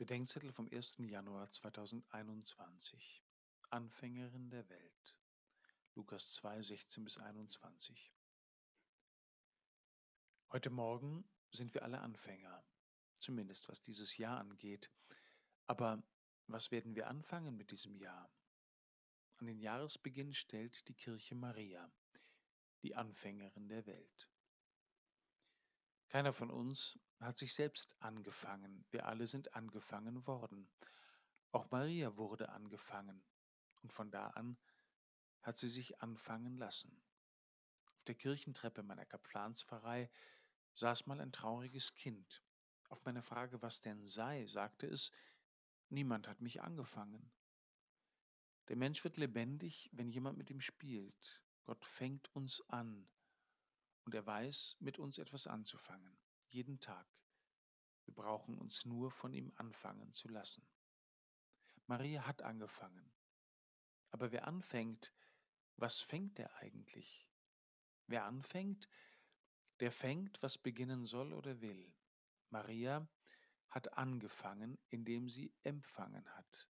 Bedenkzettel vom 1. Januar 2021 Anfängerin der Welt Lukas 2, 16 bis 21 Heute Morgen sind wir alle Anfänger, zumindest was dieses Jahr angeht. Aber was werden wir anfangen mit diesem Jahr? An den Jahresbeginn stellt die Kirche Maria, die Anfängerin der Welt. Keiner von uns hat sich selbst angefangen, wir alle sind angefangen worden. Auch Maria wurde angefangen, und von da an hat sie sich anfangen lassen. Auf der Kirchentreppe meiner Kaplanspfarrei saß mal ein trauriges Kind. Auf meine Frage, was denn sei, sagte es, niemand hat mich angefangen. Der Mensch wird lebendig, wenn jemand mit ihm spielt. Gott fängt uns an und er weiß, mit uns etwas anzufangen, jeden Tag. Wir brauchen uns nur von ihm anfangen zu lassen. Maria hat angefangen. Aber wer anfängt, was fängt er eigentlich? Wer anfängt, der fängt, was beginnen soll oder will. Maria hat angefangen, indem sie empfangen hat.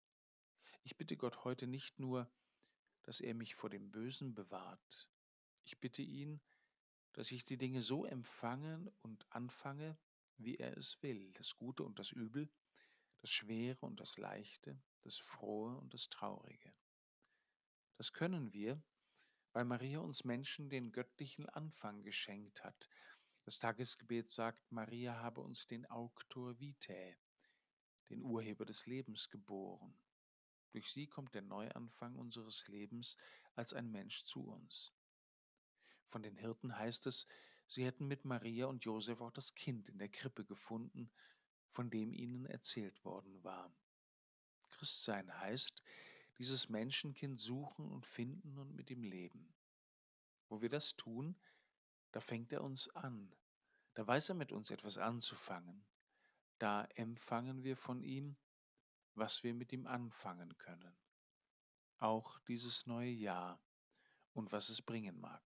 Ich bitte Gott heute nicht nur, dass er mich vor dem Bösen bewahrt. Ich bitte ihn, dass ich die Dinge so empfange und anfange, wie er es will, das Gute und das Übel, das Schwere und das Leichte, das Frohe und das Traurige. Das können wir, weil Maria uns Menschen den göttlichen Anfang geschenkt hat. Das Tagesgebet sagt, Maria habe uns den Auctor Vitae, den Urheber des Lebens, geboren. Durch sie kommt der Neuanfang unseres Lebens als ein Mensch zu uns. Von den Hirten heißt es, sie hätten mit Maria und Josef auch das Kind in der Krippe gefunden, von dem ihnen erzählt worden war. Christsein heißt, dieses Menschenkind suchen und finden und mit ihm leben. Wo wir das tun, da fängt er uns an, da weiß er mit uns etwas anzufangen, da empfangen wir von ihm, was wir mit ihm anfangen können, auch dieses neue Jahr und was es bringen mag.